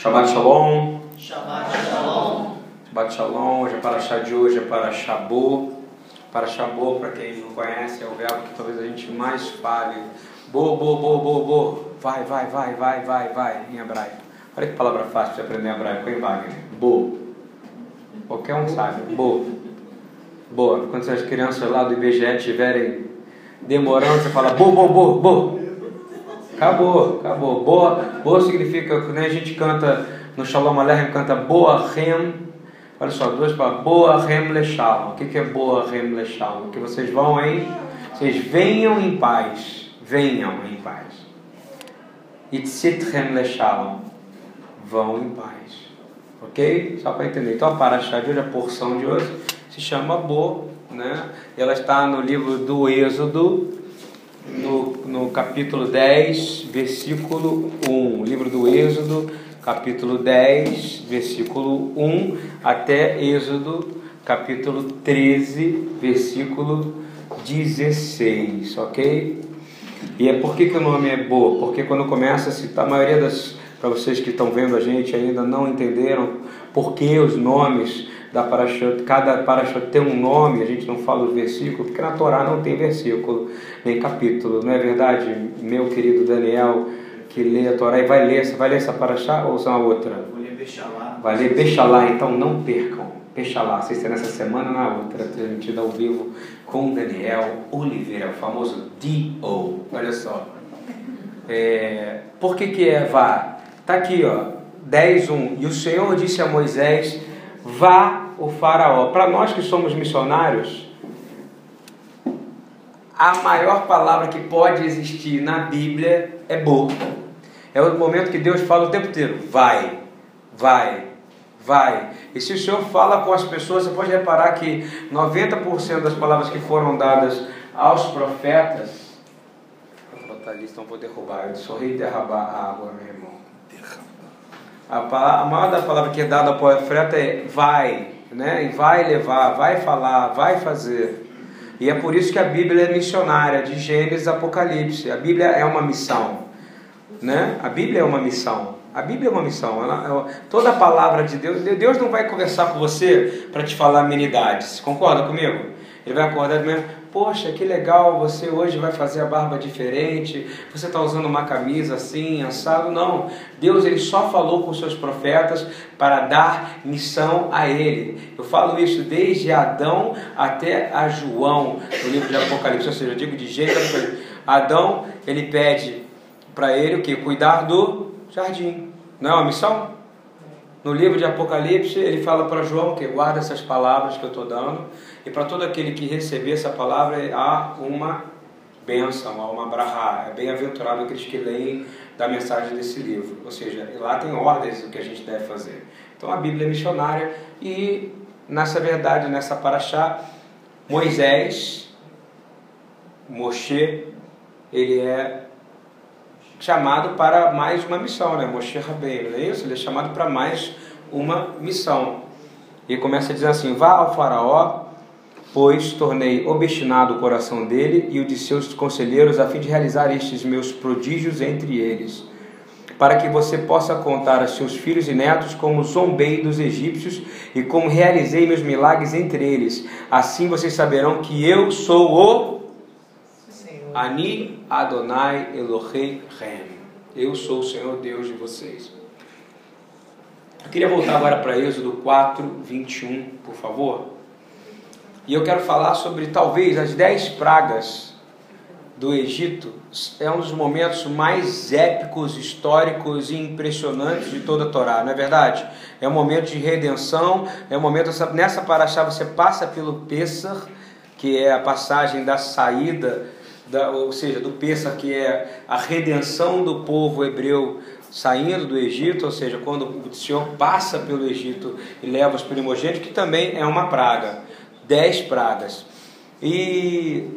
Shabbat Shalom. Shabbat Shalom. Shabbat Shalom. Hoje é para chá de hoje, é para Shabô. Para Shabô, para quem não conhece, é o verbo que talvez a gente mais fale. Bo, bo, bo, bo, bo. Vai, vai, vai, vai, vai, vai, em hebraico. Olha que palavra fácil de aprender em hebraico, hein, Wagner? Bo. Qualquer um sabe. Bo. Boa. Quando as crianças lá do IBGE estiverem demorando, você fala bo, bo, bo, bo. Acabou, acabou. Boa, boa significa, né, a gente canta no Shalom Aleichem, canta boa rem. Olha só, duas palavras. Boa rem le shalom. O que é boa rem le shalom? Que vocês vão em, vocês venham em paz. Venham em paz. Itzit rem le shalom. Vão em paz. Ok? Só para entender. Então a paraxá de hoje, a porção de hoje, se chama Bo, né? Ela está no livro do Êxodo, no, no capítulo 10, versículo 1. Livro do Êxodo, capítulo 10, versículo 1, até Êxodo, capítulo 13, versículo 16, ok? E é por que, que o nome é Bo? Porque quando começa a citar, a maioria das, para vocês que estão vendo a gente ainda não entenderam por que os nomes da Parashat, cada Parashat tem um nome, a gente não fala o versículo, porque na Torá não tem versículo, nem capítulo, não é verdade, meu querido Daniel, que lê a Torá e vai ler, vai ler essa Parashat ou são a outra? Vou ler Bechalá. Vai ler Bechalá, então não percam. Bechalá, se é nessa semana ou na outra, transmitida ao vivo com Daniel Oliveira, o famoso D.O. Olha só. É, por que, que é vá? Tá aqui, ó, 10.1. E o Senhor disse a Moisés: Vá o Faraó. Para nós que somos missionários, a maior palavra que pode existir na Bíblia é boa. É o momento que Deus fala o tempo inteiro: vai, vai, vai. E se o Senhor fala com as pessoas, você pode reparar que 90% das palavras que foram dadas aos profetas. Vou botar ali, então vou derrubar. Eu sou rei derrubar a água, meu irmão. A, palavra, a maior da palavra que é dada ao profeta é vai, né? E vai levar, vai falar, vai fazer. E é por isso que a Bíblia é missionária, de Gênesis Apocalipse. A Bíblia é uma missão, né? A Bíblia é uma missão. A Bíblia é uma missão. Ela, toda a palavra de Deus, Deus não vai conversar com você para te falar amenidades. Concorda comigo? Ele vai acordar mesmo, poxa, que legal, você hoje vai fazer a barba diferente, você está usando uma camisa assim, assado. Não, Deus ele só falou com seus profetas para dar missão a ele. Eu falo isso desde Adão até a João, no livro de Apocalipse, ou seja, eu digo de jeito Adão, ele pede para ele o que? Cuidar do jardim. Não é uma missão? No livro de Apocalipse, ele fala para João que guarda essas palavras que eu estou dando, e para todo aquele que receber essa palavra há uma bênção, há uma brahá. É bem-aventurado aqueles que leem da mensagem desse livro. Ou seja, lá tem ordens do que a gente deve fazer. Então a Bíblia é missionária e, nessa verdade, nessa paraxá, Moisés, Moshe, ele é chamado para mais uma missão, né? Moshe Rabbeinu, é isso? Ele é chamado para mais uma missão. E começa a dizer assim: Vá ao faraó, pois tornei obstinado o coração dele e o de seus conselheiros a fim de realizar estes meus prodígios entre eles, para que você possa contar a seus filhos e netos como zombei dos egípcios e como realizei meus milagres entre eles. Assim vocês saberão que eu sou o Ani Adonai Elohei Rem. Eu sou o Senhor Deus de vocês. Eu queria voltar agora para Êxodo 4, 21, por favor. E eu quero falar sobre talvez as dez pragas do Egito. É um dos momentos mais épicos, históricos e impressionantes de toda a Torá, não é verdade? É um momento de redenção, é um momento, nessa paraxá você passa pelo Pessah, que é a passagem da saída, da, ou seja, do Pessah, que é a redenção do povo hebreu saindo do Egito, ou seja, quando o Senhor passa pelo Egito e leva os primogênitos, que também é uma praga dez pragas. E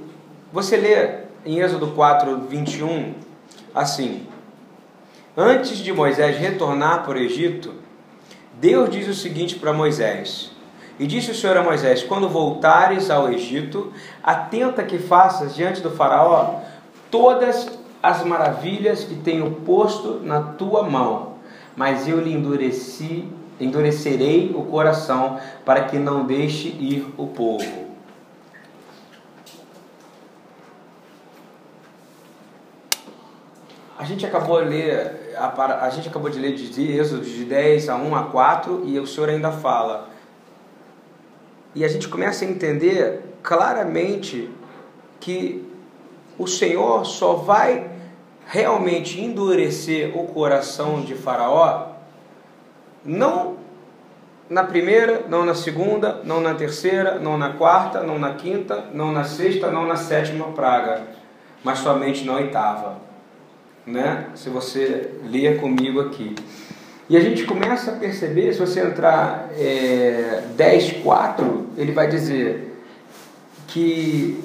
você lê em Êxodo 4, 21, assim: Antes de Moisés retornar para o Egito, Deus diz o seguinte para Moisés: E disse o Senhor a Moisés: Quando voltares ao Egito, atenta que faças diante do Faraó todas as maravilhas que tenho posto na tua mão, mas eu lhe endureci, endurecerei o coração para que não deixe ir o povo. A gente acabou de ler, a, a gente acabou de ler de Êxodo de 10 a 1 a 4 e o Senhor ainda fala. E a gente começa a entender claramente que o Senhor só vai realmente endurecer o coração de Faraó, não na primeira, não na segunda, não na terceira, não na quarta, não na quinta, não na sexta, não na sétima praga, mas somente na oitava. Né? Se você ler comigo aqui. E a gente começa a perceber, se você entrar é, 10.4, ele vai dizer que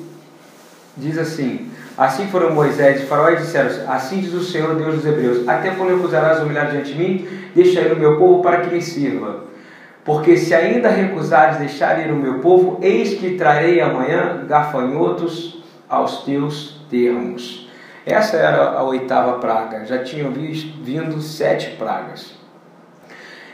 diz assim, assim foram Moisés e Faraó e disseram, assim diz o Senhor Deus dos Hebreus, até quando recusarás humilhar diante de mim, deixa ir o meu povo para que me sirva. Porque se ainda recusares deixar ir o meu povo, eis que trarei amanhã gafanhotos aos teus termos. Essa era a oitava praga, já tinham vindo sete pragas.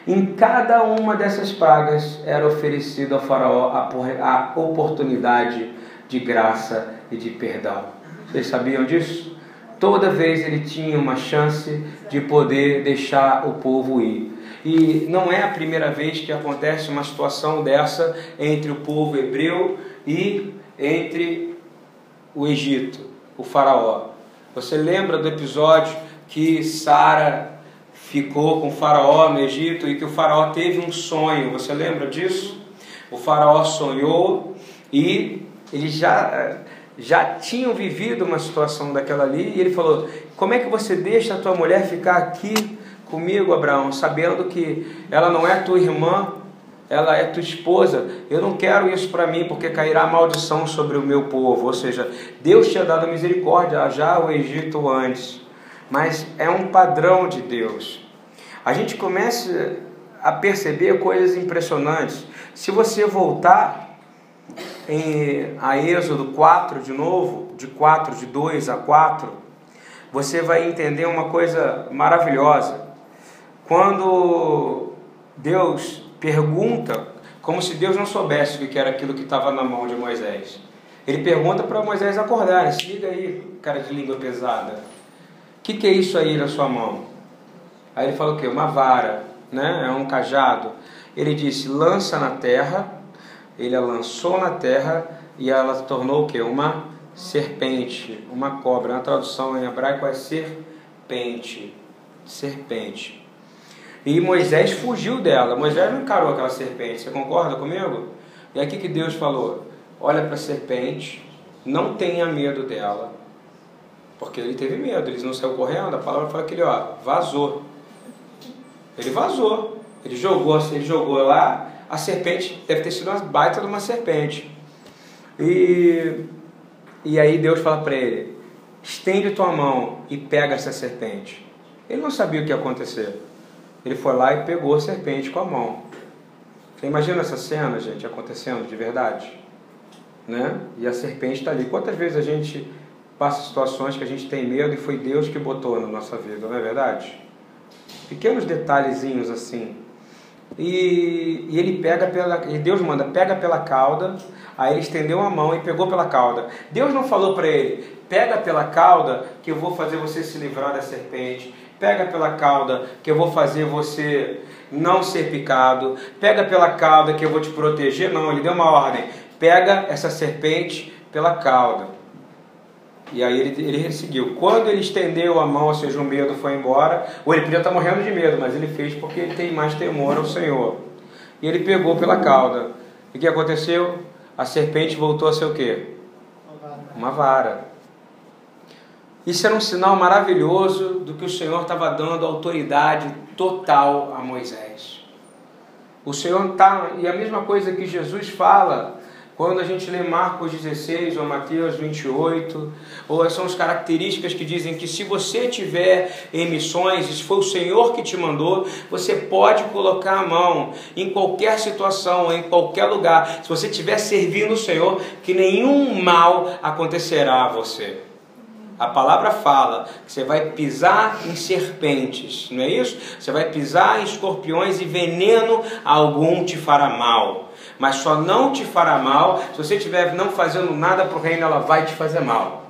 Em cada uma dessas pragas era oferecido ao Faraó a oportunidade de graça e de perdão. Vocês sabiam disso? Toda vez ele tinha uma chance de poder deixar o povo ir. E não é a primeira vez que acontece uma situação dessa entre o povo hebreu e entre o Egito, o Faraó. Você lembra do episódio que Sara ficou com o faraó no Egito e que o faraó teve um sonho. Você lembra disso? O faraó sonhou e eles já já tinham vivido uma situação daquela ali e ele falou: "Como é que você deixa a tua mulher ficar aqui comigo, Abraão, sabendo que ela não é tua irmã, ela é tua esposa. Eu não quero isso para mim, porque cairá maldição sobre o meu povo. Ou seja, Deus tinha dado misericórdia já ao Egito antes, mas é um padrão de Deus a gente começa a perceber coisas impressionantes. Se você voltar em, a Êxodo 4 de novo, de 4, de 2 a 4, você vai entender uma coisa maravilhosa. Quando Deus pergunta, como se Deus não soubesse o que era aquilo que estava na mão de Moisés. Ele pergunta para Moisés acordar, se liga aí, cara de língua pesada. O que, que é isso aí na sua mão? Aí ele falou o quê? Uma vara, né? É um cajado. Ele disse: lança na terra. Ele a lançou na terra e ela tornou o quê? Uma serpente, uma cobra. Na tradução em hebraico é serpente. Serpente. E Moisés fugiu dela. Moisés não encarou aquela serpente. Você concorda comigo? E aqui que Deus falou: olha para a serpente, não tenha medo dela. Porque ele teve medo, ele não saiu correndo. A palavra fala que ele ó, vazou. Ele vazou. Ele jogou, ele jogou lá, a serpente deve ter sido uma baita de uma serpente. E, e aí Deus fala para ele: estende tua mão e pega essa serpente. Ele não sabia o que ia acontecer. Ele foi lá e pegou a serpente com a mão. Você imagina essa cena, gente, acontecendo de verdade? Né? E a serpente está ali. Quantas vezes a gente passa situações que a gente tem medo e foi Deus que botou na nossa vida, não é verdade? pequenos detalhezinhos assim. E, e, ele pega pela. E Deus manda, pega pela cauda. Aí ele estendeu a mão e pegou pela cauda. Deus não falou para ele, pega pela cauda que eu vou fazer você se livrar da serpente. Pega pela cauda que eu vou fazer você não ser picado. Pega pela cauda que eu vou te proteger. Não, ele deu uma ordem. Pega essa serpente pela cauda. E aí ele, ele seguiu. Quando ele estendeu a mão, ou seja, o medo foi embora, ou ele podia estar morrendo de medo, mas ele fez porque ele tem mais temor ao Senhor. E ele pegou pela cauda. E o que aconteceu? A serpente voltou a ser o quê? Uma vara. Isso era um sinal maravilhoso do que o Senhor estava dando autoridade total a Moisés. O Senhor está. E a mesma coisa que Jesus fala quando a gente lê Marcos 16 ou Mateus 28, ou são as características que dizem que se você tiver em missões, e se foi o Senhor que te mandou, você pode colocar a mão em qualquer situação, em qualquer lugar. Se você estiver servindo o Senhor, que nenhum mal acontecerá a você. A palavra fala que você vai pisar em serpentes, não é isso? Você vai pisar em escorpiões e veneno algum te fará mal. Mas só não te fará mal se você estiver não fazendo nada para o reino, ela vai te fazer mal.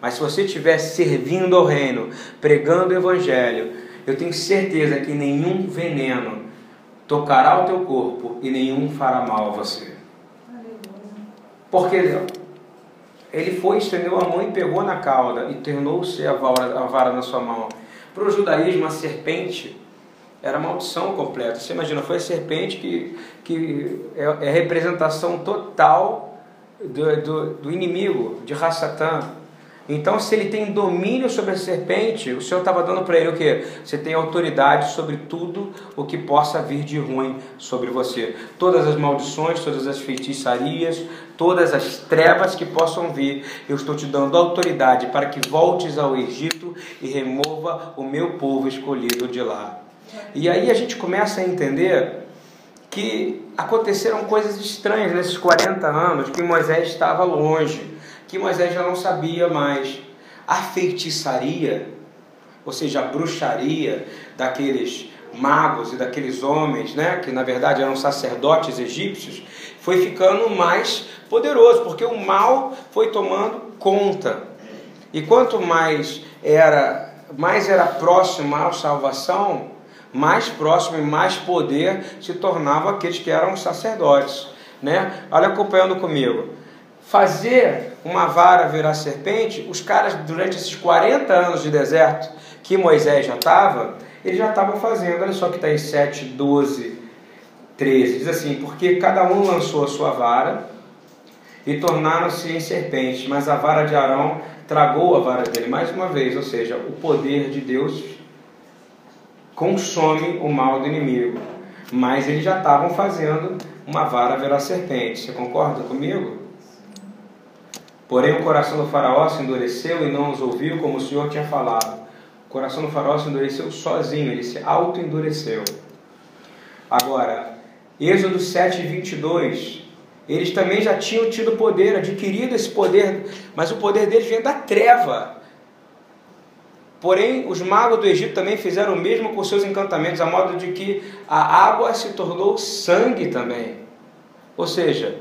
Mas se você estiver servindo ao reino, pregando o evangelho, eu tenho certeza que nenhum veneno tocará o teu corpo e nenhum fará mal a você. Porque ele foi, estendeu a mão e pegou na cauda e tornou-se a vara, a vara na sua mão. Para o judaísmo, a serpente era maldição completa. Você imagina, foi a serpente que, que é, é representação total do, do, do inimigo, de Rassatã. Então, se ele tem domínio sobre a serpente, o Senhor estava dando para ele o que? Você tem autoridade sobre tudo o que possa vir de ruim sobre você. Todas as maldições, todas as feitiçarias, todas as trevas que possam vir, eu estou te dando autoridade para que voltes ao Egito e remova o meu povo escolhido de lá. E aí a gente começa a entender que aconteceram coisas estranhas nesses 40 anos que Moisés estava longe que Moisés já não sabia mais. A feitiçaria, ou seja, a bruxaria daqueles magos e daqueles homens, né, que na verdade eram sacerdotes egípcios, foi ficando mais poderoso, porque o mal foi tomando conta. E quanto mais era, mais era próximo à salvação, mais próximo e mais poder se tornavam aqueles que eram sacerdotes, né? Olha acompanhando comigo fazer uma vara virar serpente, os caras, durante esses 40 anos de deserto que Moisés já estava, eles já estavam fazendo. Olha só que está em 7, 12, 13. Diz assim: Porque cada um lançou a sua vara e tornaram-se em serpentes, mas a vara de Arão tragou a vara dele. Mais uma vez, ou seja, o poder de Deus consome o mal do inimigo. Mas eles já estavam fazendo uma vara virar serpente. Você concorda comigo? Porém, o coração do Faraó se endureceu e não os ouviu como o Senhor tinha falado. O coração do Faraó se endureceu sozinho, ele se auto-endureceu. Agora, Êxodo 7, 22. Eles também já tinham tido poder, adquirido esse poder, mas o poder deles vem da treva. Porém, os magos do Egito também fizeram o mesmo com seus encantamentos, a modo de que a água se tornou sangue também. Ou seja,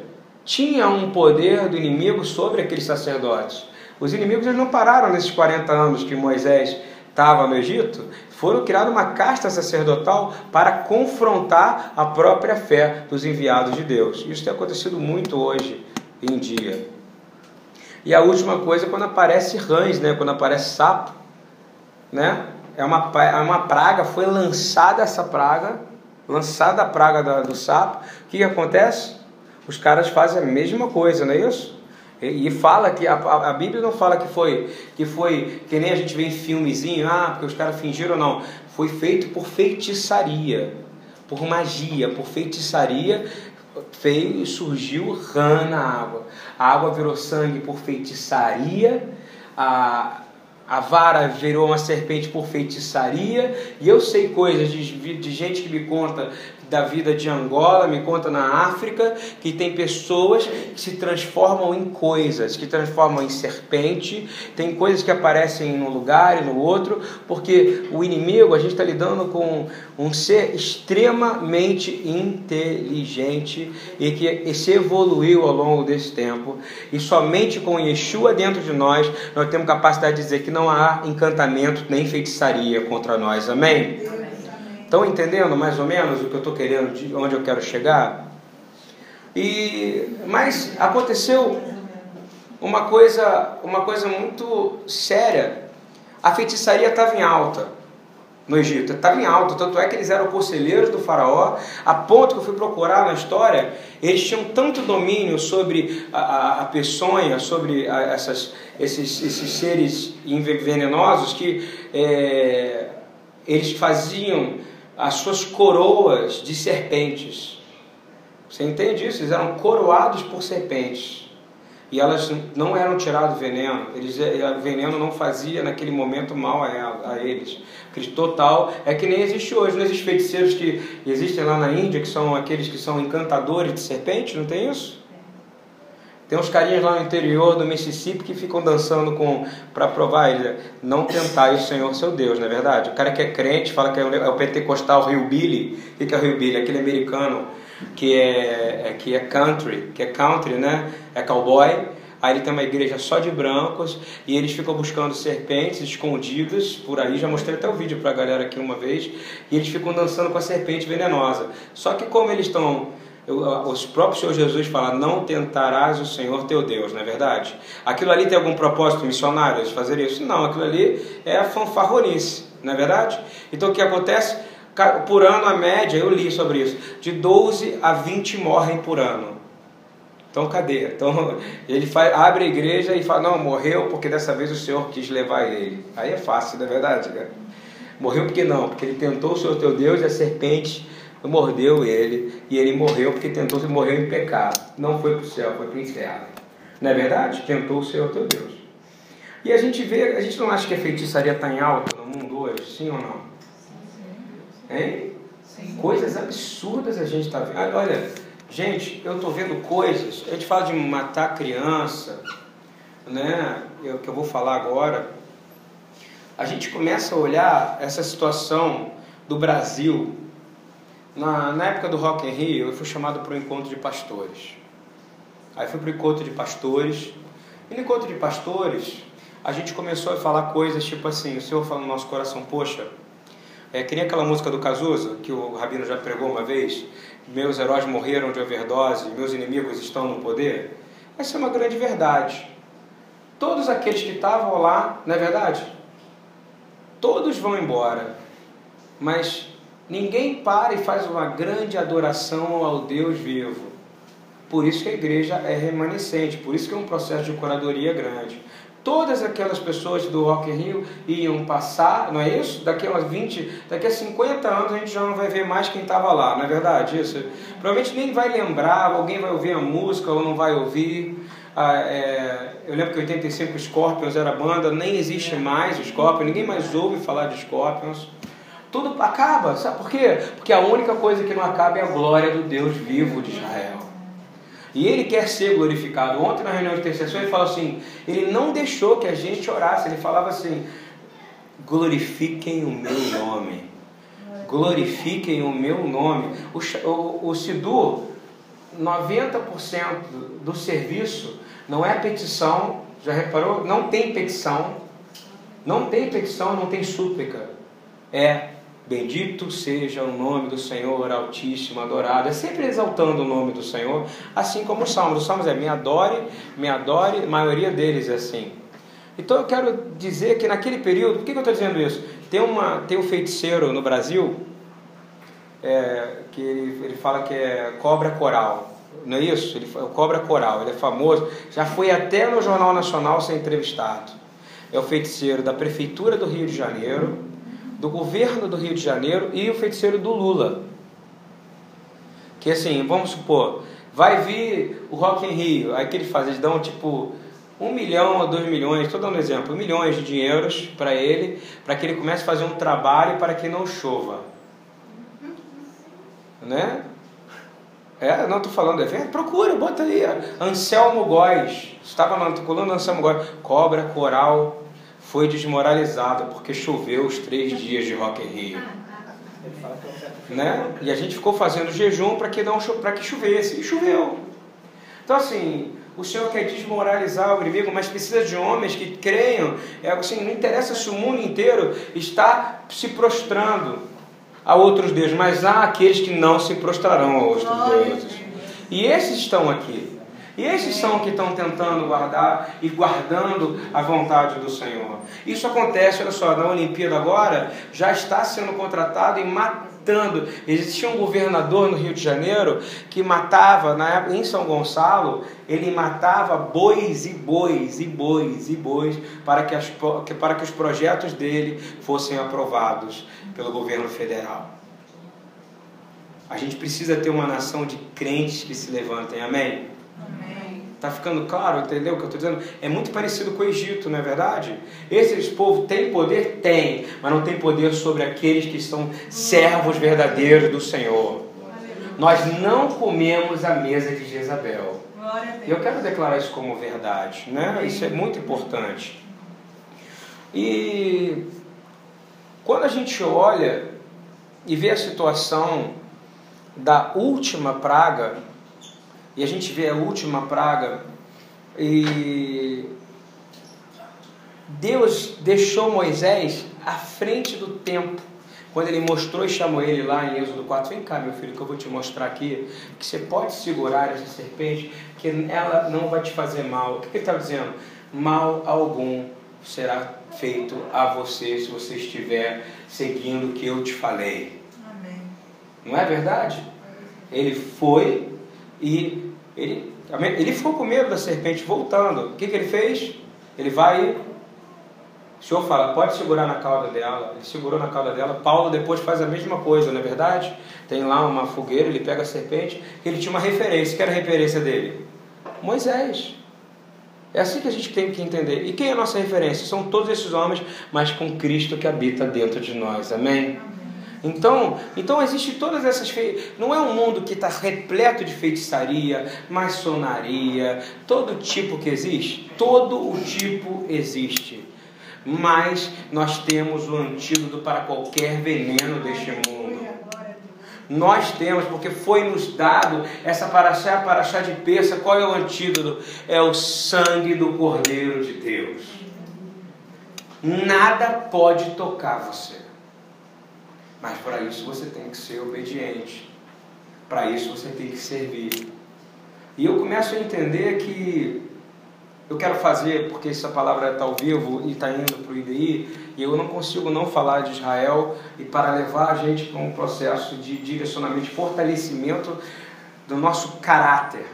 tinha um poder do inimigo sobre aqueles sacerdotes. Os inimigos eles não pararam nesses 40 anos que Moisés estava no Egito, foram criada uma casta sacerdotal para confrontar a própria fé dos enviados de Deus. Isso tem acontecido muito hoje em dia. E a última coisa é quando aparece rãs, né? quando aparece sapo, né? é, uma, é uma praga, foi lançada essa praga, lançada a praga do sapo, o que, que acontece? os caras fazem a mesma coisa, não é isso? E, e fala que a, a, Bíblia não fala que foi que foi que nem a gente vê em filmezinho, ah, porque os caras fingiram não, foi feito por feitiçaria, por magia, por feitiçaria, veio surgiu rã na água. A água virou sangue por feitiçaria, a, a vara virou uma serpente por feitiçaria, e eu sei coisas de, de gente que me conta da vida de Angola, me conta na África, que tem pessoas que se transformam em coisas, que transformam em serpente, tem coisas que aparecem num lugar e no outro, porque o inimigo, a gente está lidando com um ser extremamente inteligente e que se evoluiu ao longo desse tempo, e somente com Yeshua dentro de nós, nós temos capacidade de dizer que não há encantamento nem feitiçaria contra nós. Amém? Estão entendendo mais ou menos o que eu estou querendo, de onde eu quero chegar? E mas aconteceu uma coisa, uma coisa muito séria. A feitiçaria estava em alta no Egito, estava em alta, tanto é que eles eram conselheiros do faraó, a ponto que eu fui procurar na história, eles tinham tanto domínio sobre a, a, a peçonha, sobre a, essas, esses, esses seres venenosos, que é, eles faziam as suas coroas de serpentes. Você entende isso? Eles eram coroados por serpentes. E elas não eram tiradas veneno. Eles, o eh, veneno não fazia naquele momento mal a, a eles. O total é que nem existe hoje. Não existem feiticeiros que existem lá na Índia, que são aqueles que são encantadores de serpentes, não tem isso? Tem uns carinhas lá no interior do Mississippi que ficam dançando com para provar ele. Não tentar o Senhor seu Deus, não é verdade? O cara que é crente fala que é o é pentecostal Rio Billy. O que é o Rio Billy? Aquele americano que é, é, que é country, que é country, né? É cowboy. Aí ele tem uma igreja só de brancos e eles ficam buscando serpentes escondidas por aí. Já mostrei até o vídeo para a galera aqui uma vez. E eles ficam dançando com a serpente venenosa. Só que como eles estão os próprios Senhor Jesus fala, não tentarás o Senhor teu Deus, não é verdade? Aquilo ali tem algum propósito missionário de fazer isso? Não, aquilo ali é a fanfarronice, não é verdade? Então o que acontece? Por ano, a média, eu li sobre isso, de 12 a 20 morrem por ano. Então cadê? Então ele faz, abre a igreja e fala, não, morreu porque dessa vez o Senhor quis levar ele. Aí é fácil, não é verdade, cara? Morreu porque não? Porque ele tentou o Senhor teu Deus e a serpente mordeu ele e ele morreu porque tentou se morreu em pecado. Não foi para o céu, foi para o inferno. Não é verdade? Tentou o Senhor teu Deus. E a gente vê, a gente não acha que a feitiçaria está em alta no mundo hoje, sim ou não? Hein? Sim. Coisas absurdas a gente está vendo. Olha, gente, eu estou vendo coisas. A gente fala de matar criança, né? É o que eu vou falar agora. A gente começa a olhar essa situação do Brasil na, na época do Rock in Rio, eu fui chamado para um encontro de pastores. Aí fui para o encontro de pastores. E no encontro de pastores, a gente começou a falar coisas tipo assim: o Senhor fala no nosso coração, poxa, é, que nem aquela música do Cazuza, que o Rabino já pregou uma vez: Meus heróis morreram de overdose, meus inimigos estão no poder. Essa é uma grande verdade. Todos aqueles que estavam lá, não é verdade? Todos vão embora. Mas Ninguém para e faz uma grande adoração ao Deus vivo. Por isso que a igreja é remanescente, por isso que é um processo de curadoria grande. Todas aquelas pessoas do Rock in Rio iam passar, não é isso? Daqui a 20, daqui a 50 anos a gente já não vai ver mais quem estava lá, não é verdade isso? Provavelmente nem vai lembrar, alguém vai ouvir a música ou não vai ouvir. Ah, é, eu lembro que em 85 Scorpions era banda, nem existe mais Scorpions, ninguém mais ouve falar de Scorpions. Tudo acaba, sabe por quê? Porque a única coisa que não acaba é a glória do Deus vivo de Israel. E ele quer ser glorificado. Ontem na reunião de intercessão ele falou assim: ele não deixou que a gente orasse, ele falava assim: glorifiquem o meu nome. Glorifiquem o meu nome. O, o, o Sidur, 90% do serviço não é petição, já reparou? Não tem petição, não tem petição, não tem súplica. É Bendito seja o nome do Senhor Altíssimo, adorado. É sempre exaltando o nome do Senhor, assim como os salmos. Os salmos é me adore, me adore, a maioria deles é assim. Então eu quero dizer que naquele período, por que eu estou dizendo isso? Tem, uma, tem um feiticeiro no Brasil é, que ele, ele fala que é cobra coral. Não é isso? Ele é o cobra coral, ele é famoso. Já foi até no Jornal Nacional ser entrevistado. É o feiticeiro da Prefeitura do Rio de Janeiro do governo do Rio de Janeiro e o feiticeiro do Lula. Que assim, vamos supor, vai vir o Rock in Rio, aí que eles fazem, eles dão tipo um milhão ou dois milhões, estou dando um exemplo, milhões de dinheiros para ele, para que ele comece a fazer um trabalho para que não chova. Né? É, não estou falando, é, procura, bota aí, Anselmo Góes, estava na Anselmo Góes, cobra, coral, foi desmoralizada porque choveu os três dias de Rock in Rio. Né? E a gente ficou fazendo jejum para que, não, que chovesse. E choveu. Então, assim, o Senhor quer desmoralizar o inimigo, mas precisa de homens que creiam. É, assim, não interessa se o mundo inteiro está se prostrando a outros deuses, mas há aqueles que não se prostrarão a outros deuses. E esses estão aqui. E esses são que estão tentando guardar e guardando a vontade do Senhor. Isso acontece, olha só, na Olimpíada agora já está sendo contratado e matando. Existia um governador no Rio de Janeiro que matava, na época, em São Gonçalo, ele matava bois e bois e bois e bois para que, as, para que os projetos dele fossem aprovados pelo governo federal. A gente precisa ter uma nação de crentes que se levantem, amém? Está ficando claro, entendeu o que eu estou dizendo? É muito parecido com o Egito, não é verdade? Esse povo tem poder? Tem, mas não tem poder sobre aqueles que são servos verdadeiros do Senhor. Nós não comemos a mesa de Jezabel. E eu quero declarar isso como verdade, né? Isso é muito importante. E quando a gente olha e vê a situação da última praga, e a gente vê a última praga, e Deus deixou Moisés à frente do tempo. Quando ele mostrou e chamou ele lá em Êxodo 4, vem cá meu filho, que eu vou te mostrar aqui, que você pode segurar essa serpente, que ela não vai te fazer mal. O que ele estava dizendo? Mal algum será feito a você se você estiver seguindo o que eu te falei. Amém. Não é verdade? Ele foi e ele, ele ficou com medo da serpente voltando. O que, que ele fez? Ele vai. O Senhor fala, pode segurar na cauda dela. Ele segurou na cauda dela. Paulo depois faz a mesma coisa, não é verdade? Tem lá uma fogueira, ele pega a serpente. Ele tinha uma referência. Que era a referência dele? Moisés. É assim que a gente tem que entender. E quem é a nossa referência? São todos esses homens, mas com Cristo que habita dentro de nós. Amém? Então, então existe todas essas fe... não é um mundo que está repleto de feitiçaria, maçonaria, todo tipo que existe, todo o tipo existe. Mas nós temos o antídoto para qualquer veneno deste mundo. Nós temos, porque foi nos dado essa paraxá, paraxá de peça. Qual é o antídoto? É o sangue do Cordeiro de Deus. Nada pode tocar você. Mas para isso você tem que ser obediente. Para isso você tem que servir. E eu começo a entender que eu quero fazer, porque essa palavra está ao vivo e está indo para o IDI, e eu não consigo não falar de Israel e para levar a gente para um processo de direcionamento, de fortalecimento do nosso caráter.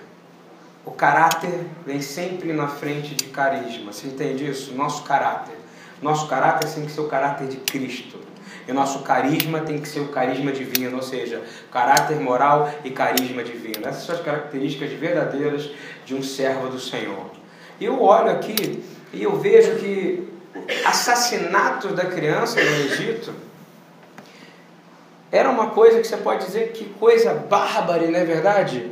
O caráter vem sempre na frente de carisma. Você entende isso? Nosso caráter. Nosso caráter tem que ser o caráter de Cristo. E nosso carisma tem que ser o carisma divino, ou seja, caráter moral e carisma divino. Essas são as características verdadeiras de um servo do Senhor. E eu olho aqui e eu vejo que assassinatos da criança no Egito era uma coisa que você pode dizer que coisa bárbara, não é verdade?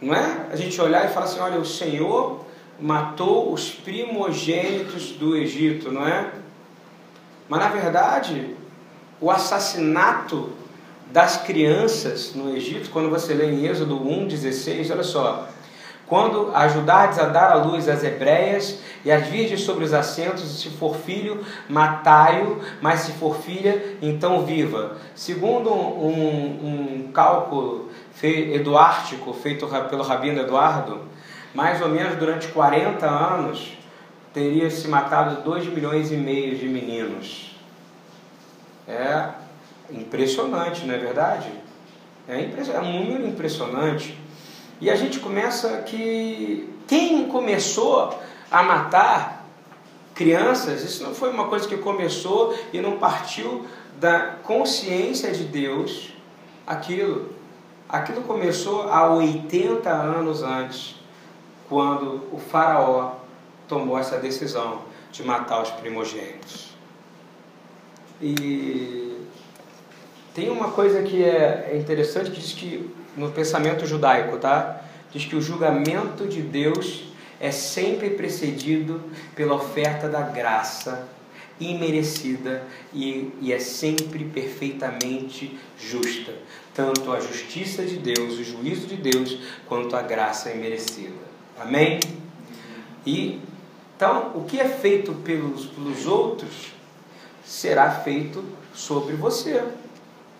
Não é? A gente olhar e falar assim, olha, o Senhor matou os primogênitos do Egito, não é? Mas na verdade, o assassinato das crianças no Egito, quando você lê em Êxodo 1,16, olha só, quando ajudardes a dar à luz as hebreias e as virgens sobre os assentos, se for filho, matai-o, mas se for filha, então viva. Segundo um, um cálculo eduártico feito pelo Rabino Eduardo, mais ou menos durante 40 anos teria se matado 2 milhões e meio de meninos. É impressionante, não é verdade? É, é um número impressionante. E a gente começa que quem começou a matar crianças, isso não foi uma coisa que começou e não partiu da consciência de Deus, aquilo. Aquilo começou há 80 anos antes, quando o faraó tomou essa decisão de matar os primogênitos. E tem uma coisa que é interessante que diz que no pensamento judaico, tá? Diz que o julgamento de Deus é sempre precedido pela oferta da graça imerecida e, e é sempre perfeitamente justa. Tanto a justiça de Deus, o juízo de Deus, quanto a graça imerecida. Amém? E então, o que é feito pelos, pelos outros será feito sobre você.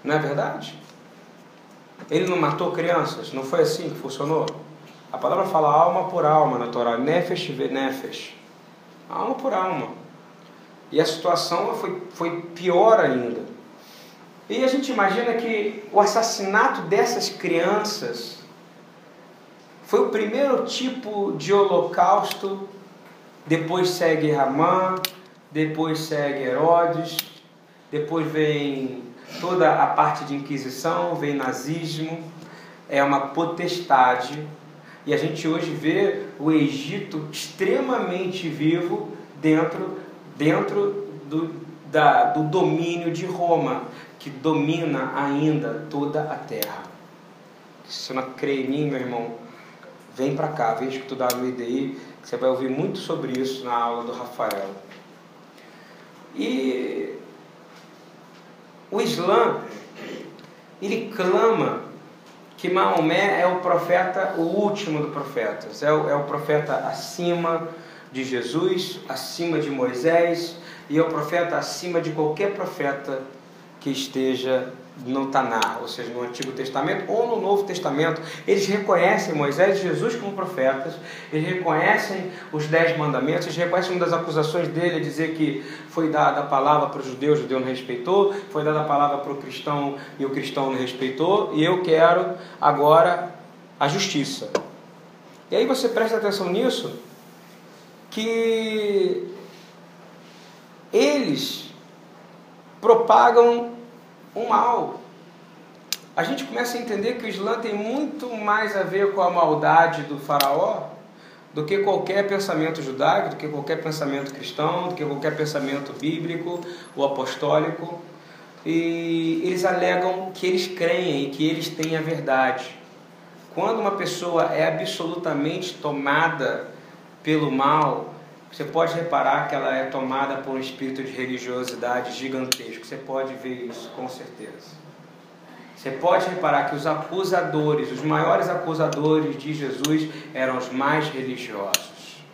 Não é verdade? Ele não matou crianças? Não foi assim que funcionou? A palavra fala alma por alma na Torá, nefesh nefesh. Alma por alma. E a situação foi, foi pior ainda. E a gente imagina que o assassinato dessas crianças foi o primeiro tipo de holocausto. Depois segue Ramã, depois segue Herodes, depois vem toda a parte de Inquisição, vem nazismo, é uma potestade. E a gente hoje vê o Egito extremamente vivo dentro, dentro do, da, do domínio de Roma, que domina ainda toda a terra. Se você não crê em mim, meu irmão, vem para cá, vem estudar no IDI, que você vai ouvir muito sobre isso na aula do Rafael. E o Islã, ele clama que Maomé é o profeta, o último dos profetas, é o, é o profeta acima de Jesus, acima de Moisés, e é o profeta acima de qualquer profeta que esteja no Taná, ou seja, no Antigo Testamento ou no Novo Testamento. Eles reconhecem Moisés e Jesus como profetas, eles reconhecem os Dez Mandamentos, eles reconhecem uma das acusações dele é dizer que foi dada a palavra para o judeu, o judeu não respeitou, foi dada a palavra para o cristão e o cristão não respeitou, e eu quero agora a justiça. E aí você presta atenção nisso, que eles propagam o mal. A gente começa a entender que o Islã tem muito mais a ver com a maldade do faraó do que qualquer pensamento judaico, do que qualquer pensamento cristão, do que qualquer pensamento bíblico ou apostólico. E eles alegam que eles creem e que eles têm a verdade. Quando uma pessoa é absolutamente tomada pelo mal, você pode reparar que ela é tomada por um espírito de religiosidade gigantesco. Você pode ver isso, com certeza. Você pode reparar que os acusadores, os maiores acusadores de Jesus eram os mais religiosos.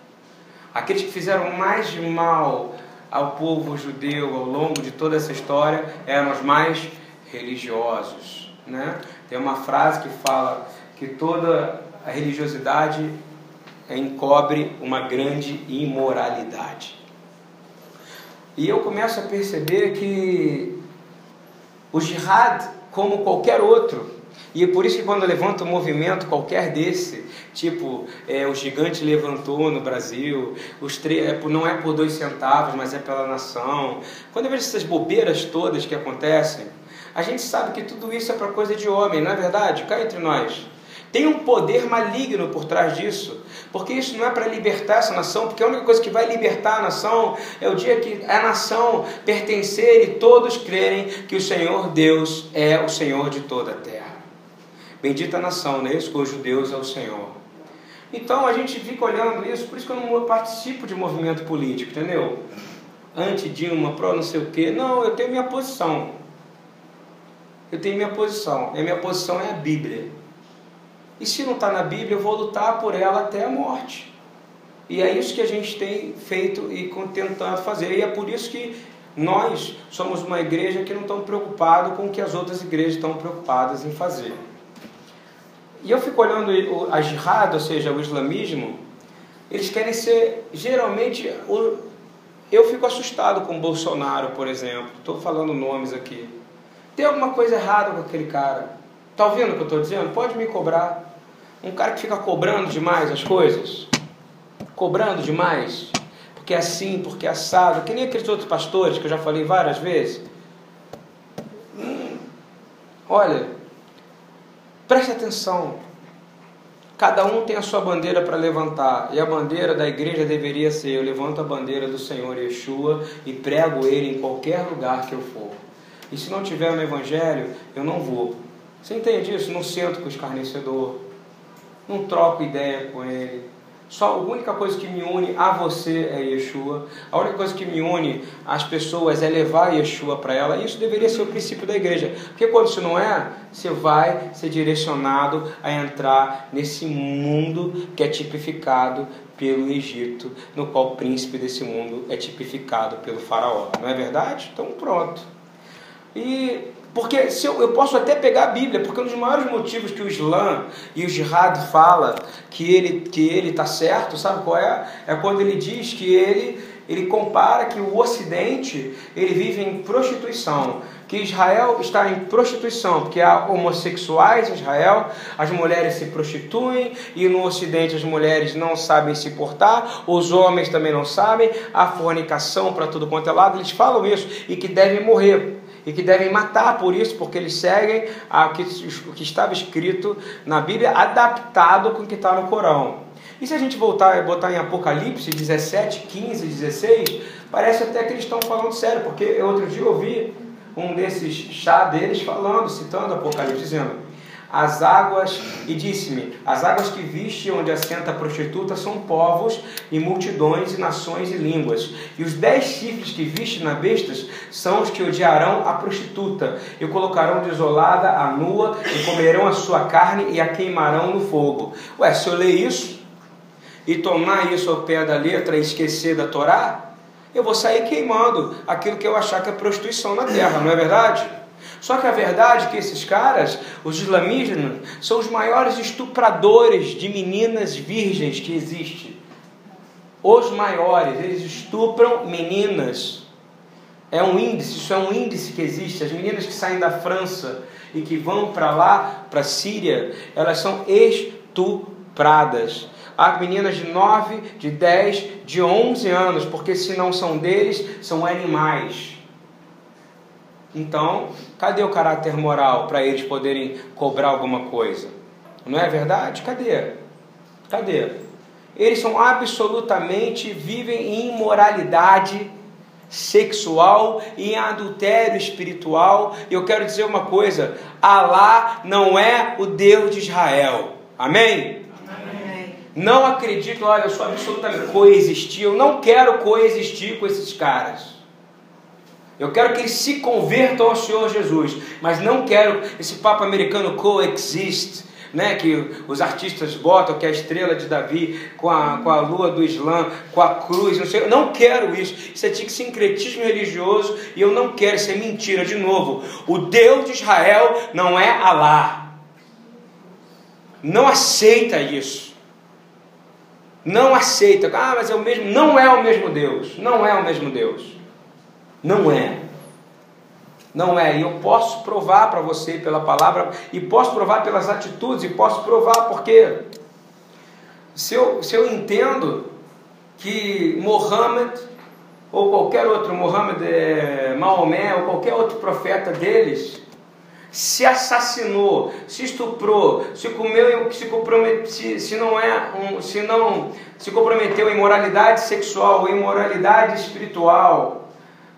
Aqueles que fizeram mais mal ao povo judeu ao longo de toda essa história eram os mais religiosos. Né? Tem uma frase que fala que toda a religiosidade encobre uma grande imoralidade. E eu começo a perceber que o jihad, como qualquer outro, e é por isso que quando levanta um movimento qualquer desse, tipo é, o gigante levantou no Brasil, os é, não é por dois centavos, mas é pela nação. Quando eu vejo essas bobeiras todas que acontecem, a gente sabe que tudo isso é para coisa de homem, não é verdade? Cá entre nós. Tem um poder maligno por trás disso, porque isso não é para libertar essa nação, porque a única coisa que vai libertar a nação é o dia que a nação pertencer e todos crerem que o Senhor Deus é o Senhor de toda a terra. Bendita a nação, né? cujo Deus é o Senhor. Então a gente fica olhando isso, por isso que eu não participo de movimento político, entendeu? Anti-Dilma, pró não sei o quê. Não, eu tenho minha posição. Eu tenho minha posição. E a minha posição é a Bíblia. E se não está na Bíblia, eu vou lutar por ela até a morte. E é isso que a gente tem feito e tentando fazer. E é por isso que nós somos uma igreja que não estamos preocupados com o que as outras igrejas estão preocupadas em fazer. E eu fico olhando a jihad, ou seja, o islamismo, eles querem ser, geralmente, eu fico assustado com Bolsonaro, por exemplo. Estou falando nomes aqui. Tem alguma coisa errada com aquele cara? Está ouvindo o que eu estou dizendo? Pode me cobrar. Um cara que fica cobrando demais as coisas, cobrando demais, porque é assim, porque é assado, que nem aqueles outros pastores que eu já falei várias vezes. Hum, olha, preste atenção. Cada um tem a sua bandeira para levantar, e a bandeira da igreja deveria ser: eu levanto a bandeira do Senhor Yeshua e prego ele em qualquer lugar que eu for. E se não tiver no Evangelho, eu não vou. Você entende isso? Não sento com o escarnecedor, não troco ideia com ele. Só a única coisa que me une a você é Yeshua. A única coisa que me une às pessoas é levar Yeshua para ela. Isso deveria ser o princípio da igreja. Porque quando isso não é, você vai ser direcionado a entrar nesse mundo que é tipificado pelo Egito, no qual o príncipe desse mundo é tipificado pelo faraó. Não é verdade? Então pronto. E porque se eu, eu posso até pegar a Bíblia, porque um dos maiores motivos que o Islã e o Jihad fala que ele que ele está certo, sabe qual é? É quando ele diz que ele ele compara que o Ocidente ele vive em prostituição, que Israel está em prostituição, porque há homossexuais em Israel, as mulheres se prostituem e no Ocidente as mulheres não sabem se portar, os homens também não sabem, há fornicação para tudo quanto é lado, eles falam isso e que devem morrer e que devem matar por isso, porque eles seguem o que, que estava escrito na Bíblia, adaptado com o que está no Corão. E se a gente voltar botar em Apocalipse 17, 15, 16, parece até que eles estão falando sério, porque outro dia eu ouvi um desses chá deles falando, citando Apocalipse, dizendo: as águas, e disse-me: As águas que viste onde assenta a prostituta são povos e multidões e nações e línguas. E os dez chifres que viste na bestas são os que odiarão a prostituta, e colocarão desolada a nua, e comerão a sua carne e a queimarão no fogo. Ué, se eu ler isso e tomar isso ao pé da letra e esquecer da Torá, eu vou sair queimando aquilo que eu achar que é prostituição na terra, não é verdade? Só que a verdade é que esses caras, os islamistas, são os maiores estupradores de meninas virgens que existe. Os maiores, eles estupram meninas. É um índice, isso é um índice que existe. As meninas que saem da França e que vão para lá, para a Síria, elas são estupradas. Há meninas de 9, de 10, de 11 anos, porque se não são deles, são animais. Então, cadê o caráter moral para eles poderem cobrar alguma coisa? Não é verdade? Cadê? Cadê? Eles são absolutamente, vivem em imoralidade sexual e em adultério espiritual. E eu quero dizer uma coisa: Alá não é o Deus de Israel. Amém? Não acredito, olha, eu sou absolutamente coexistir. Eu não quero coexistir com esses caras. Eu quero que eles se convertam ao Senhor Jesus, mas não quero esse papo americano coexist, né, que os artistas botam, que é a estrela de Davi com a, com a lua do Islã, com a cruz, não sei. Eu não quero isso. Isso é sincretismo religioso e eu não quero, isso é mentira. De novo, o Deus de Israel não é Alá. Não aceita isso. Não aceita. Ah, mas é o mesmo. Não é o mesmo Deus. Não é o mesmo Deus. Não é. Não é. E eu posso provar para você pela palavra, e posso provar pelas atitudes, e posso provar porque se eu, se eu entendo que Mohammed, ou qualquer outro, Mohammed, é, Maomé, ou qualquer outro profeta deles, se assassinou, se estuprou, se comeu, se comprometeu, se, se não é um, se não se comprometeu em moralidade sexual, em moralidade espiritual,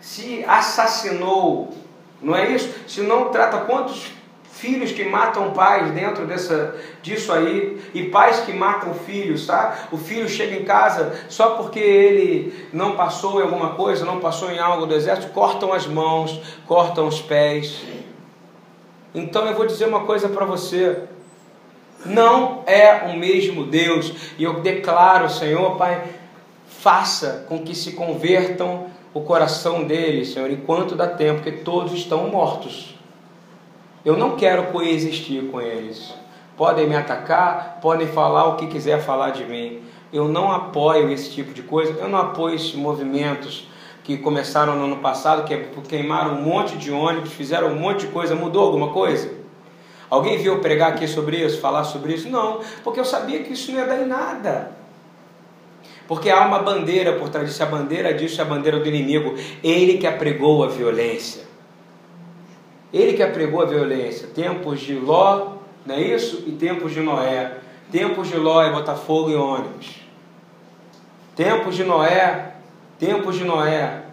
se assassinou, não é isso? Se não trata quantos filhos que matam pais dentro dessa, disso aí, e pais que matam filhos, tá? O filho chega em casa só porque ele não passou em alguma coisa, não passou em algo do exército, cortam as mãos, cortam os pés. Então eu vou dizer uma coisa para você. Não é o mesmo Deus. E eu declaro, Senhor, Pai, faça com que se convertam o coração deles, Senhor, enquanto dá tempo, porque todos estão mortos. Eu não quero coexistir com eles. Podem me atacar, podem falar o que quiser falar de mim. Eu não apoio esse tipo de coisa, eu não apoio esses movimentos que começaram no ano passado, que é queimaram um monte de ônibus, fizeram um monte de coisa, mudou alguma coisa? Alguém viu pregar aqui sobre isso, falar sobre isso? Não, porque eu sabia que isso não ia dar em nada. Porque há uma bandeira por trás disso, a bandeira disso é a bandeira do inimigo. Ele que apregou a violência. Ele que apregou a violência. Tempos de Ló, não é isso? E tempos de Noé. Tempos de Ló é botar fogo em ônibus. Tempos de Noé Tempos de Noé,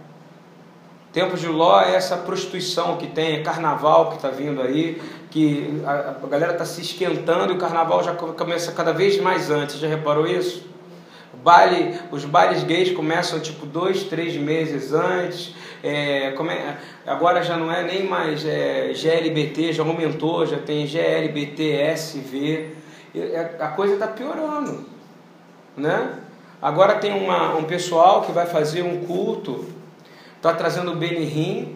tempos de Ló é essa prostituição que tem, é carnaval que está vindo aí, que a, a galera está se esquentando e o carnaval já começa cada vez mais antes. Já reparou isso? Baile, os bailes gays começam tipo dois, três meses antes. É, come, agora já não é nem mais é, GLBT, já aumentou, já tem GLBTSV. É, a coisa está piorando, né? Agora tem uma, um pessoal que vai fazer um culto, está trazendo o Benihim,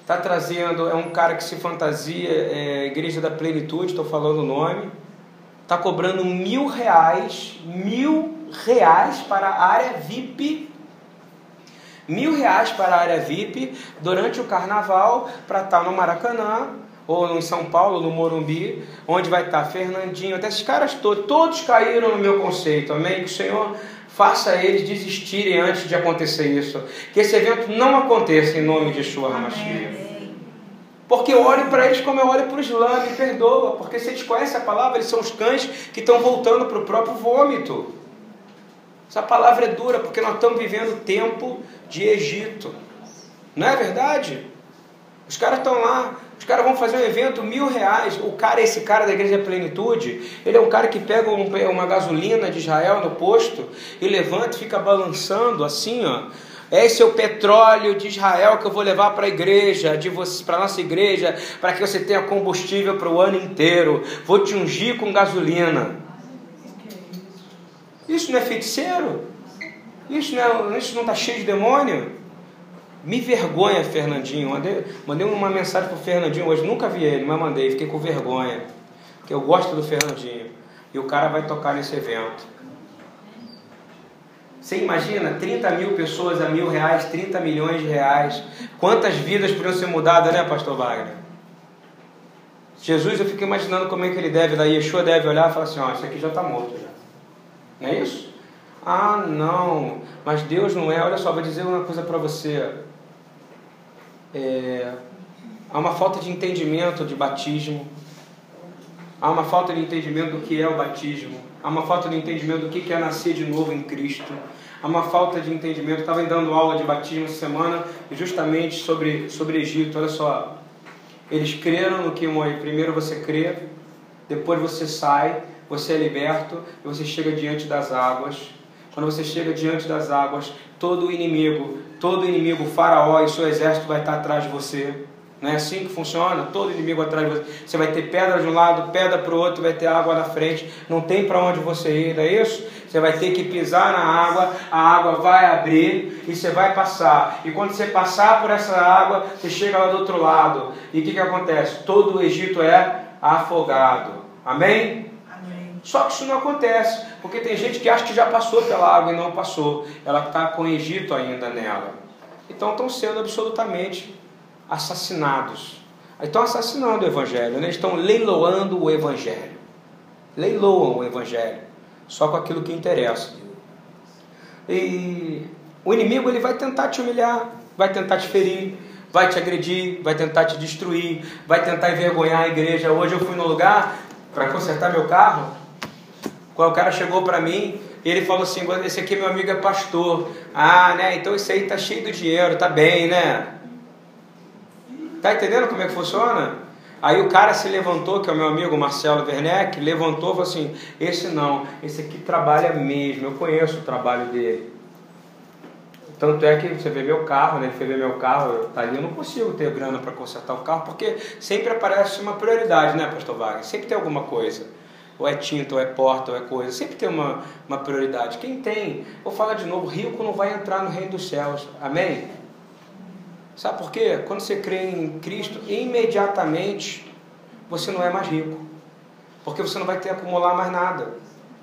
está trazendo, é um cara que se fantasia, é, Igreja da Plenitude, estou falando o nome, está cobrando mil reais, mil reais para a área VIP, mil reais para a área VIP durante o carnaval para estar tá no Maracanã ou em São Paulo, no Morumbi, onde vai estar Fernandinho, até esses caras todos, todos caíram no meu conceito, amém? Que o Senhor faça eles desistirem antes de acontecer isso. Que esse evento não aconteça em nome de Sua Hamashia. Porque eu olho para eles como eu olho para o Islã, me perdoa. Porque se eles conhecem a palavra, eles são os cães que estão voltando para o próprio vômito. Essa palavra é dura, porque nós estamos vivendo o tempo de Egito. Não é verdade? Os caras estão lá Os caras vão fazer um evento, mil reais. O cara, esse cara da Igreja Plenitude, ele é um cara que pega um, uma gasolina de Israel no posto e levanta e fica balançando assim, ó. Esse é o petróleo de Israel que eu vou levar para a igreja, para a nossa igreja, para que você tenha combustível para o ano inteiro. Vou te ungir com gasolina. Isso não é feiticeiro? Isso não está não tá cheio de demônio? Me vergonha, Fernandinho. Mandei, mandei uma mensagem para o Fernandinho hoje, nunca vi ele, mas mandei, fiquei com vergonha. Porque eu gosto do Fernandinho. E o cara vai tocar nesse evento. Você imagina 30 mil pessoas a mil reais, 30 milhões de reais. Quantas vidas poderiam ser mudadas, né, Pastor Wagner? Jesus, eu fico imaginando como é que ele deve, daí Yeshua deve olhar e falar assim: ó, isso aqui já está morto já. Não é isso? Ah, não, mas Deus não é. Olha só, vou dizer uma coisa para você. É, há uma falta de entendimento de batismo. Há uma falta de entendimento do que é o batismo. Há uma falta de entendimento do que é nascer de novo em Cristo. Há uma falta de entendimento. estava dando aula de batismo essa semana, justamente sobre, sobre Egito. Olha só. Eles creram no que primeiro você crê, depois você sai, você é liberto e você chega diante das águas. Quando você chega diante das águas, todo o inimigo, todo inimigo, o faraó e seu exército vai estar atrás de você. Não é assim que funciona? Todo inimigo atrás de você. Você vai ter pedra de um lado, pedra para o outro, vai ter água na frente. Não tem para onde você ir, não é isso? Você vai ter que pisar na água, a água vai abrir e você vai passar. E quando você passar por essa água, você chega lá do outro lado. E o que, que acontece? Todo o Egito é afogado. Amém? Só que isso não acontece, porque tem gente que acha que já passou pela água e não passou. Ela está com o Egito ainda nela. Então estão sendo absolutamente assassinados. Estão assassinando o Evangelho, né? estão leiloando o Evangelho. Leiloam o Evangelho, só com aquilo que interessa. E o inimigo ele vai tentar te humilhar, vai tentar te ferir, vai te agredir, vai tentar te destruir, vai tentar envergonhar a igreja. Hoje eu fui no lugar para consertar meu carro, quando o cara chegou para mim, ele falou assim: Esse aqui meu amigo é pastor. Ah, né? Então isso aí tá cheio de dinheiro, tá bem, né? Tá entendendo como é que funciona? Aí o cara se levantou, que é o meu amigo Marcelo Werneck, levantou e falou assim: Esse não, esse aqui trabalha mesmo, eu conheço o trabalho dele. Tanto é que você vê meu carro, né? Ele ver meu carro, tá ali, eu não consigo ter grana para consertar o carro, porque sempre aparece uma prioridade, né, Pastor Wagner? Sempre tem alguma coisa. Ou é tinta, ou é porta, ou é coisa. Sempre tem uma, uma prioridade. Quem tem, vou falar de novo, rico não vai entrar no reino dos céus. Amém? Sabe por quê? Quando você crê em Cristo, imediatamente você não é mais rico. Porque você não vai ter acumular mais nada.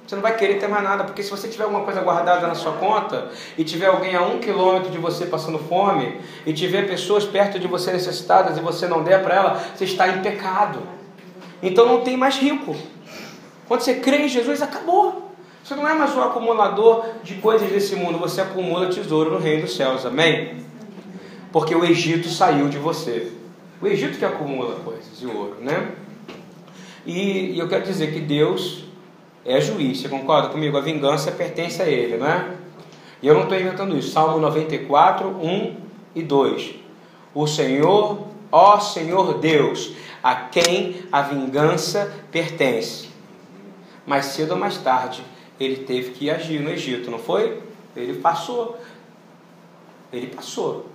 Você não vai querer ter mais nada, porque se você tiver alguma coisa guardada na sua conta e tiver alguém a um quilômetro de você passando fome e tiver pessoas perto de você necessitadas e você não der para ela, você está em pecado. Então não tem mais rico. Quando você crê em Jesus, acabou. Você não é mais um acumulador de coisas desse mundo, você acumula tesouro no reino dos céus. Amém? porque o Egito saiu de você. O Egito que acumula coisas e ouro, né? E, e eu quero dizer que Deus é juiz, você concorda comigo? A vingança pertence a Ele, não é? E eu não estou inventando isso. Salmo 94, 1 e 2. O Senhor, ó Senhor Deus, a quem a vingança pertence. Mais cedo ou mais tarde, ele teve que agir no Egito, não foi? Ele passou. Ele passou.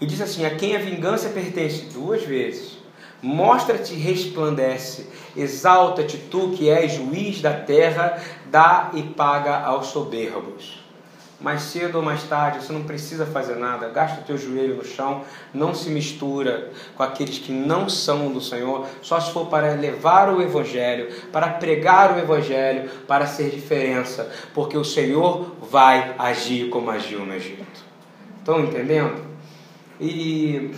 E diz assim: A quem a vingança pertence duas vezes. Mostra-te resplandece, exalta-te tu que és juiz da terra, dá e paga aos soberbos. Mais cedo ou mais tarde, você não precisa fazer nada, gasta o teu joelho no chão, não se mistura com aqueles que não são do Senhor, só se for para levar o Evangelho, para pregar o Evangelho, para ser diferença, porque o Senhor vai agir como agiu no Egito. Estão entendendo? E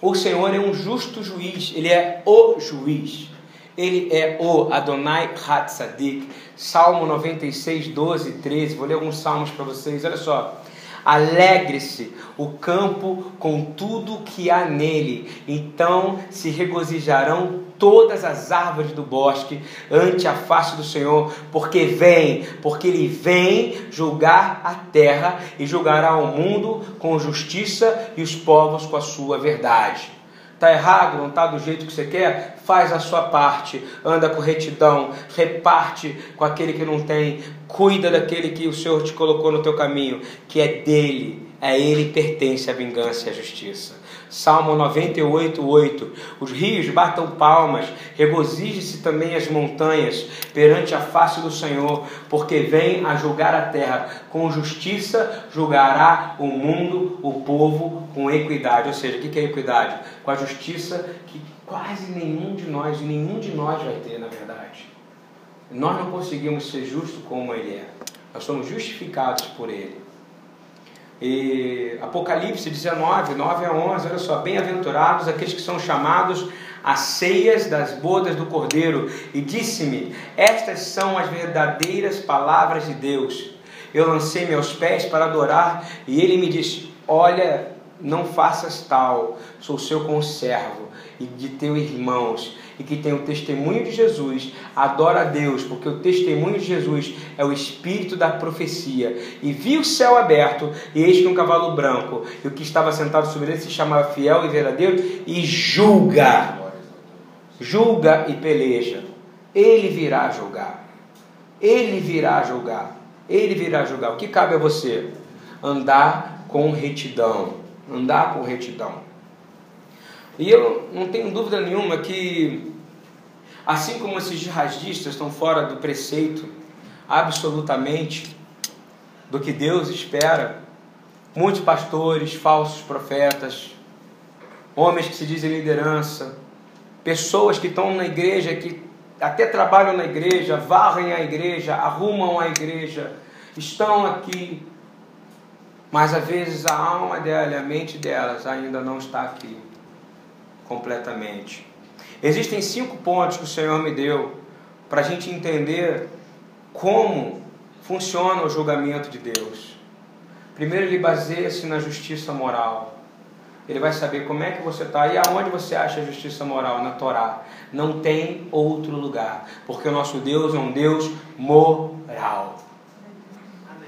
o Senhor é um justo juiz, ele é o juiz. Ele é o Adonai Hatzadik. Salmo 96, 12 e 13. Vou ler alguns salmos para vocês. Olha só. Alegre-se o campo com tudo que há nele, então se regozijarão todas as árvores do bosque ante a face do Senhor, porque vem, porque ele vem julgar a terra e julgará o mundo com justiça e os povos com a sua verdade. Está errado, não está do jeito que você quer? Faz a sua parte, anda com retidão, reparte com aquele que não tem, cuida daquele que o Senhor te colocou no teu caminho, que é dele, a ele pertence a vingança e a justiça. Salmo 98, 8. Os rios batam palmas, regozije-se também as montanhas perante a face do Senhor, porque vem a julgar a terra. Com justiça julgará o mundo, o povo, com equidade. Ou seja, o que é equidade? Com a justiça que quase nenhum de nós, nenhum de nós vai ter, na verdade. Nós não conseguimos ser justos como Ele é. Nós somos justificados por Ele. E Apocalipse 19, 9 a 11, olha só, bem-aventurados aqueles que são chamados às ceias das bodas do Cordeiro. E disse-me: Estas são as verdadeiras palavras de Deus. Eu lancei-me aos pés para adorar, e ele me disse: Olha, não faças tal, sou seu conservo e de teus irmãos e que tem o testemunho de Jesus, adora a Deus, porque o testemunho de Jesus é o espírito da profecia. E vi o céu aberto, e eis que um cavalo branco, e o que estava sentado sobre ele se chamava fiel e verdadeiro, e julga. Julga e peleja. Ele virá julgar. Ele virá julgar. Ele virá julgar. O que cabe a você? Andar com retidão. Andar com retidão. E eu não tenho dúvida nenhuma que, assim como esses jihadistas estão fora do preceito, absolutamente, do que Deus espera, muitos pastores, falsos profetas, homens que se dizem liderança, pessoas que estão na igreja, que até trabalham na igreja, varrem a igreja, arrumam a igreja, estão aqui, mas às vezes a alma dela, a mente delas ainda não está aqui completamente. Existem cinco pontos que o Senhor me deu para a gente entender como funciona o julgamento de Deus. Primeiro, ele baseia-se na justiça moral. Ele vai saber como é que você está e aonde você acha a justiça moral na Torá. Não tem outro lugar, porque o nosso Deus é um Deus moral.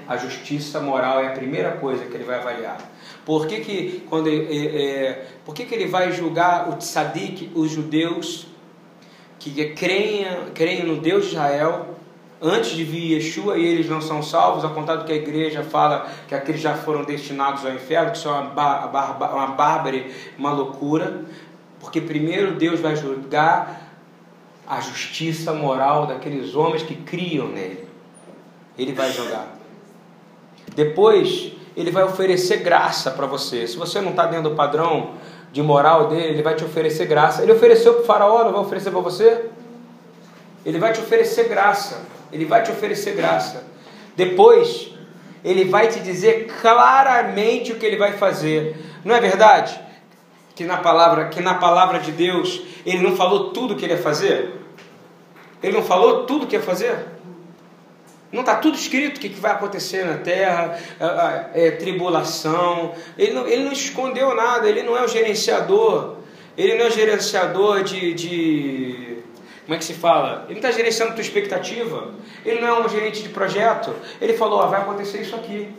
A justiça moral é a primeira coisa que ele vai avaliar. Por que, que, quando ele, é, por que, que ele vai julgar o tzadik, os judeus que creem, creem no Deus de Israel antes de vir Yeshua e eles não são salvos, ao contrário que a igreja fala que aqueles já foram destinados ao inferno, que isso é uma, bar, uma bárbara, uma loucura, porque primeiro Deus vai julgar a justiça moral daqueles homens que criam nele. Ele vai julgar. Depois, ele vai oferecer graça para você. Se você não está dentro do padrão de moral dele, ele vai te oferecer graça. Ele ofereceu para o faraó, não vai oferecer para você? Ele vai te oferecer graça. Ele vai te oferecer graça. Depois, ele vai te dizer claramente o que ele vai fazer. Não é verdade? Que na palavra, que na palavra de Deus, ele não falou tudo o que ele ia fazer? Ele não falou tudo o que ia fazer? Não está tudo escrito o que, vai acontecer na terra, é, tribulação. Ele não, ele não escondeu nada, ele não é o gerenciador. Ele não é o gerenciador de, de. Como é que se fala? Ele não está gerenciando tua expectativa. Ele não é um gerente de projeto. Ele falou: vai acontecer isso aqui.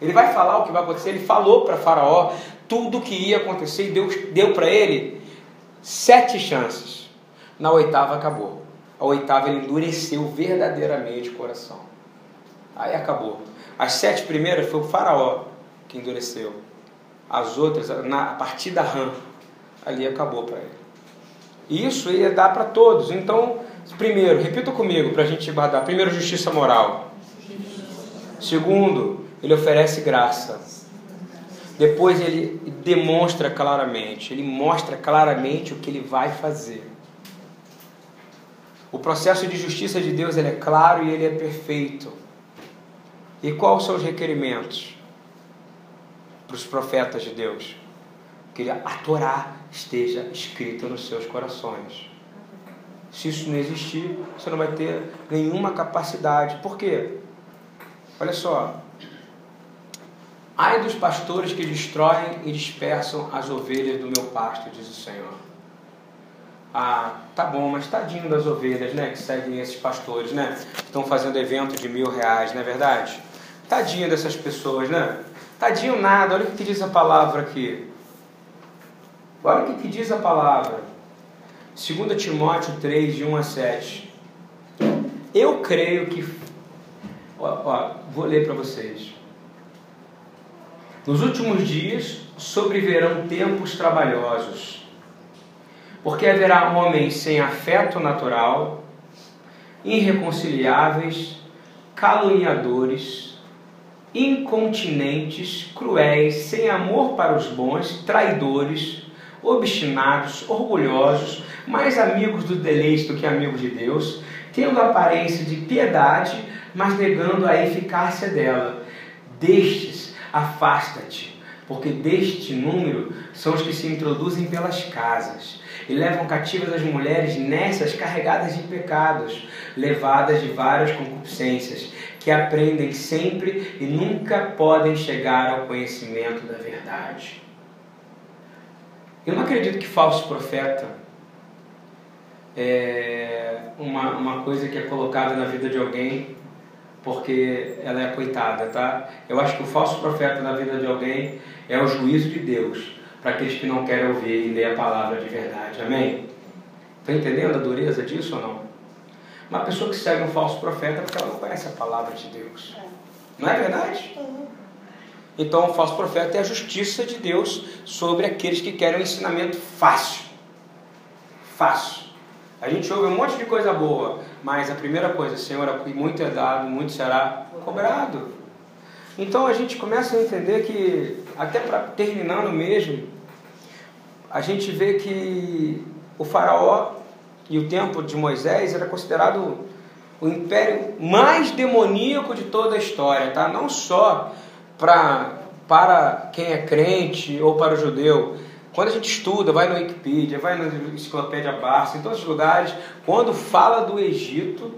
Ele vai falar o que vai acontecer. Ele falou para Faraó tudo o que ia acontecer e Deus deu para ele sete chances. Na oitava acabou. A oitava ele endureceu verdadeiramente o coração. Aí acabou. As sete primeiras foi o faraó que endureceu. As outras, na, a partir da rã, ali acabou para ele. Isso ia dar para todos. Então, primeiro, repita comigo para a gente guardar. Primeiro, justiça moral. Segundo, ele oferece graça. Depois ele demonstra claramente, ele mostra claramente o que ele vai fazer. O processo de justiça de Deus ele é claro e ele é perfeito. E quais são os requerimentos para os profetas de Deus? Que a Torá esteja escrita nos seus corações. Se isso não existir, você não vai ter nenhuma capacidade. Por quê? Olha só. Ai dos pastores que destroem e dispersam as ovelhas do meu pasto, diz o Senhor. Ah, tá bom, mas tadinho das ovelhas, né? Que seguem esses pastores, né? Estão fazendo evento de mil reais, não é verdade? Tadinho dessas pessoas, né? Tadinho nada, olha o que diz a palavra aqui. Olha o que, diz a palavra. 2 Timóteo 3, de 1 a 7. Eu creio que. Ó, ó, vou ler para vocês. Nos últimos dias sobreverão tempos trabalhosos, porque haverá homens sem afeto natural, irreconciliáveis, caluniadores, incontinentes, cruéis, sem amor para os bons, traidores, obstinados, orgulhosos, mais amigos do deleite do que amigos de Deus, tendo aparência de piedade, mas negando a eficácia dela. Destes, afasta-te, porque deste número são os que se introduzem pelas casas e levam cativas as mulheres nessas carregadas de pecados, levadas de várias concupiscências, que aprendem sempre e nunca podem chegar ao conhecimento da verdade. Eu não acredito que falso profeta é uma, uma coisa que é colocada na vida de alguém porque ela é coitada, tá? Eu acho que o falso profeta na vida de alguém é o juízo de Deus para aqueles que não querem ouvir e ler a palavra de verdade. Amém? Está entendendo a dureza disso ou não? Uma pessoa que segue um falso profeta porque ela não conhece a palavra de Deus. Não é verdade? Então, o falso profeta é a justiça de Deus sobre aqueles que querem um ensinamento fácil. Fácil. A gente ouve um monte de coisa boa, mas a primeira coisa, Senhor, muito é dado, muito será cobrado. Então a gente começa a entender que, até para terminando mesmo, a gente vê que o faraó e o tempo de Moisés era considerado o império mais demoníaco de toda a história, tá? Não só pra, para quem é crente ou para o judeu. Quando a gente estuda, vai no Wikipedia, vai na Enciclopédia Barça, em todos os lugares, quando fala do Egito,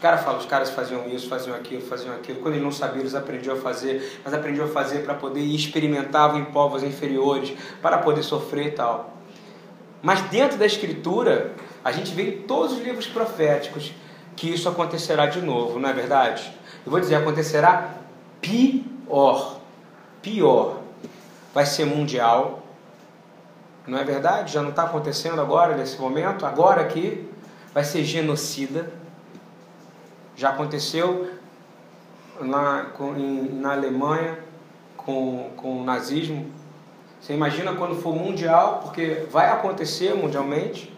os caras falam, os caras faziam isso, faziam aquilo, faziam aquilo. Quando eles não sabiam, eles aprendiam a fazer, mas aprendiam a fazer para poder ir experimentavam em povos inferiores, para poder sofrer e tal. Mas dentro da escritura, a gente vê em todos os livros proféticos que isso acontecerá de novo, não é verdade? Eu vou dizer, acontecerá pior. Pior. Vai ser mundial. Não é verdade? Já não está acontecendo agora, nesse momento? Agora aqui. Vai ser genocida. Já aconteceu na, com, em, na Alemanha com, com o nazismo. Você imagina quando for mundial, porque vai acontecer mundialmente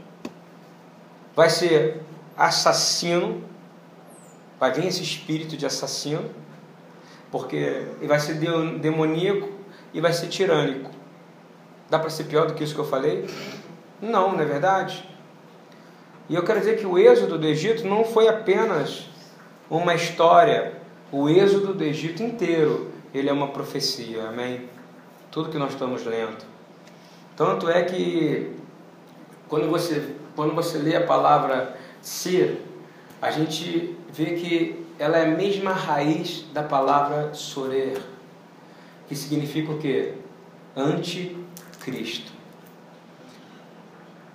vai ser assassino, vai vir esse espírito de assassino, porque vai ser demoníaco e vai ser tirânico. Dá para ser pior do que isso que eu falei? Não, não é verdade? E eu quero dizer que o êxodo do Egito não foi apenas uma história, o êxodo do Egito inteiro, ele é uma profecia, amém? Tudo que nós estamos lendo. Tanto é que quando você quando você lê a palavra ser, a gente vê que ela é a mesma raiz da palavra sorer, que significa o quê? Anticristo.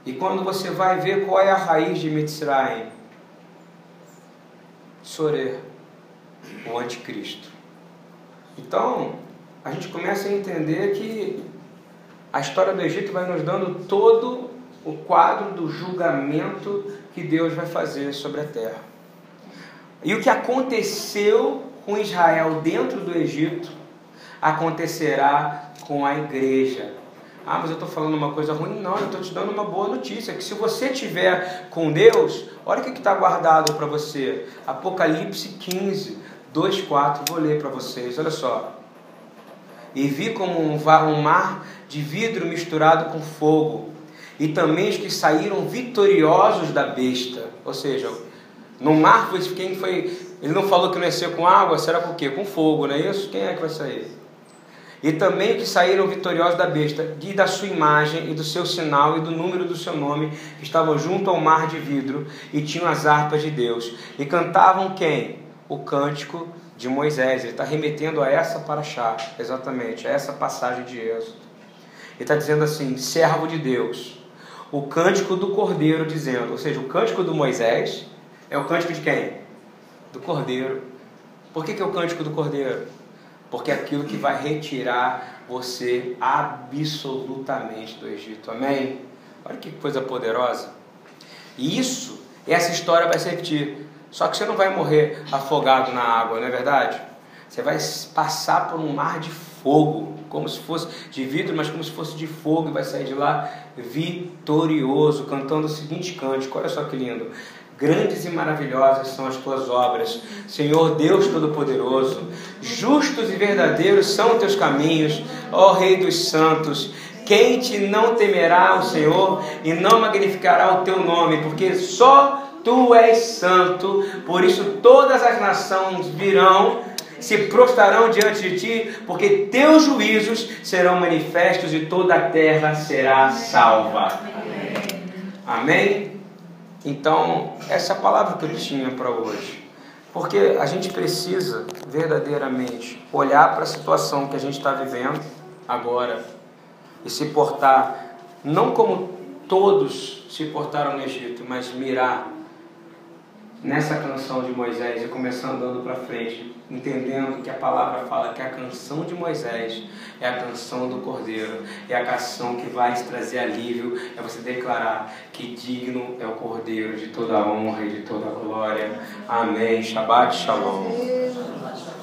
E quando você vai ver qual é a raiz de Mitzrayim, sorer, o anticristo. Então, a gente começa a entender que a história do Egito vai nos dando todo o quadro do julgamento que Deus vai fazer sobre a terra. E o que aconteceu com Israel dentro do Egito acontecerá com a igreja. Ah, mas eu estou falando uma coisa ruim? Não, eu estou te dando uma boa notícia: que se você tiver com Deus, olha o que está guardado para você. Apocalipse 15, 2, 4. Vou ler para vocês, olha só. E vi como um mar de vidro misturado com fogo e também os que saíram vitoriosos da besta. Ou seja, no mar quem foi. Ele não falou que não ia ser com água, será com o quê? Com fogo, não é isso? Quem é que vai sair? E também que saíram vitoriosos da besta, e da sua imagem, e do seu sinal, e do número do seu nome, que estavam junto ao mar de vidro, e tinham as harpas de Deus. E cantavam quem? O cântico de Moisés. Ele está remetendo a essa paraxá, exatamente, a essa passagem de Êxodo. Ele está dizendo assim: servo de Deus o cântico do cordeiro, dizendo, ou seja, o cântico do Moisés é o cântico de quem? Do cordeiro. Por que, que é o cântico do cordeiro? Porque é aquilo que vai retirar você absolutamente do Egito. Amém? Olha que coisa poderosa. E isso, essa história vai se repetir. Só que você não vai morrer afogado na água, não é verdade? Você vai passar por um mar de fogo, como se fosse de vidro, mas como se fosse de fogo, e vai sair de lá vitorioso, cantando o seguinte cântico: olha só que lindo. Grandes e maravilhosas são as tuas obras, Senhor Deus Todo-Poderoso. Justos e verdadeiros são teus caminhos, ó Rei dos Santos. Quem te não temerá o Senhor e não magnificará o teu nome, porque só tu és santo, por isso todas as nações virão se prostrarão diante de ti, porque teus juízos serão manifestos e toda a terra será salva. Amém? Então, essa é a palavra que eu tinha para hoje. Porque a gente precisa verdadeiramente olhar para a situação que a gente está vivendo agora e se portar, não como todos se portaram no Egito, mas mirar nessa canção de Moisés e começar andando para frente, entendendo que a palavra fala que a canção de Moisés é a canção do Cordeiro, é a canção que vai te trazer alívio, é você declarar que digno é o Cordeiro de toda a honra e de toda a glória. Amém. Shabbat Shalom.